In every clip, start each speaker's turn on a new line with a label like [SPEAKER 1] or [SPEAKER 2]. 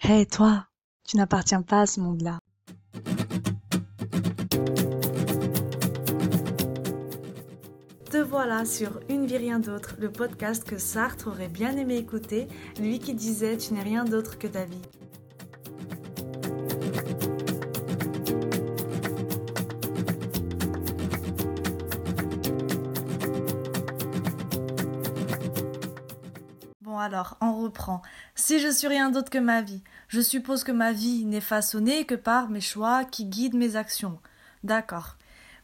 [SPEAKER 1] Hé, toi, tu n'appartiens pas à ce monde-là. Te voilà sur Une vie rien d'autre, le podcast que Sartre aurait bien aimé écouter, lui qui disait Tu n'es rien d'autre que ta vie. Bon alors, on reprend. Si je suis rien d'autre que ma vie, je suppose que ma vie n'est façonnée que par mes choix qui guident mes actions. D'accord.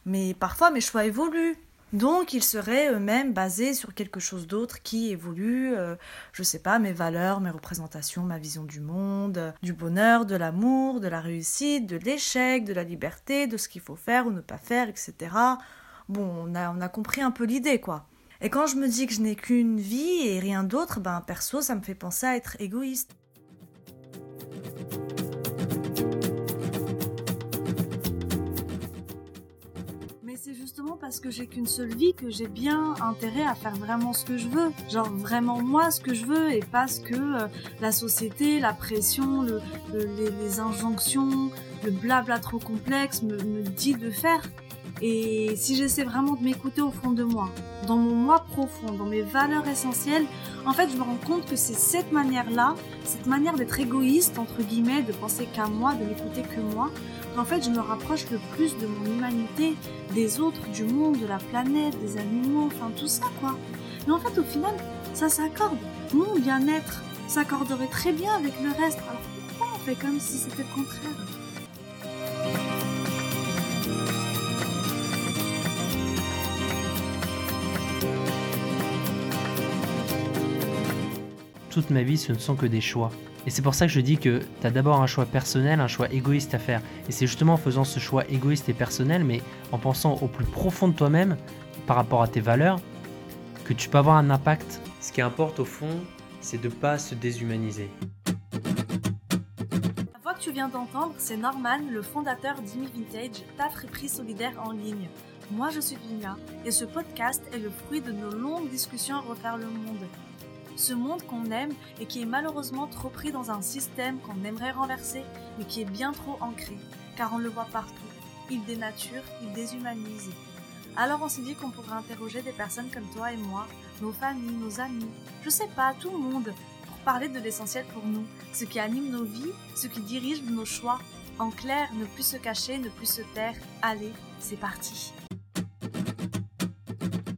[SPEAKER 1] Mais parfois mes choix évoluent. Donc ils seraient eux-mêmes basés sur quelque chose d'autre qui évolue, euh, je sais pas, mes valeurs, mes représentations, ma vision du monde, euh, du bonheur, de l'amour, de la réussite, de l'échec, de la liberté, de ce qu'il faut faire ou ne pas faire, etc. Bon, on a, on a compris un peu l'idée, quoi. Et quand je me dis que je n'ai qu'une vie et rien d'autre, ben perso, ça me fait penser à être égoïste. Mais c'est justement parce que j'ai qu'une seule vie que j'ai bien intérêt à faire vraiment ce que je veux. Genre vraiment moi ce que je veux et pas ce que euh, la société, la pression, le, le- les, les injonctions, le blabla trop complexe me, me dit de faire. Et si j'essaie vraiment de m'écouter au fond de moi, dans mon moi profond, dans mes valeurs essentielles, en fait, je me rends compte que c'est cette manière-là, cette manière d'être égoïste, entre guillemets, de penser qu'à moi, de n'écouter que moi, qu'en fait, je me rapproche le plus de mon humanité, des autres, du monde, de la planète, des animaux, enfin tout ça, quoi. Mais en fait, au final, ça s'accorde. Mon bien-être s'accorderait très bien avec le reste. Alors pourquoi on fait comme si c'était le contraire?
[SPEAKER 2] Toute ma vie, ce ne sont que des choix. Et c'est pour ça que je dis que tu as d'abord un choix personnel, un choix égoïste à faire. Et c'est justement en faisant ce choix égoïste et personnel, mais en pensant au plus profond de toi-même, par rapport à tes valeurs, que tu peux avoir un impact. Ce qui importe au fond, c'est de ne pas se déshumaniser.
[SPEAKER 1] La voix que tu viens d'entendre, c'est Norman, le fondateur d'Imi Vintage, ta friperie solidaire en ligne. Moi, je suis Dunia, et ce podcast est le fruit de nos longues discussions à refaire le monde. Ce monde qu'on aime et qui est malheureusement trop pris dans un système qu'on aimerait renverser, mais qui est bien trop ancré, car on le voit partout. Il dénature, il déshumanise. Alors on s'est dit qu'on pourrait interroger des personnes comme toi et moi, nos familles, nos amis, je sais pas, tout le monde, pour parler de l'essentiel pour nous, ce qui anime nos vies, ce qui dirige nos choix. En clair, ne plus se cacher, ne plus se taire. Allez, c'est parti.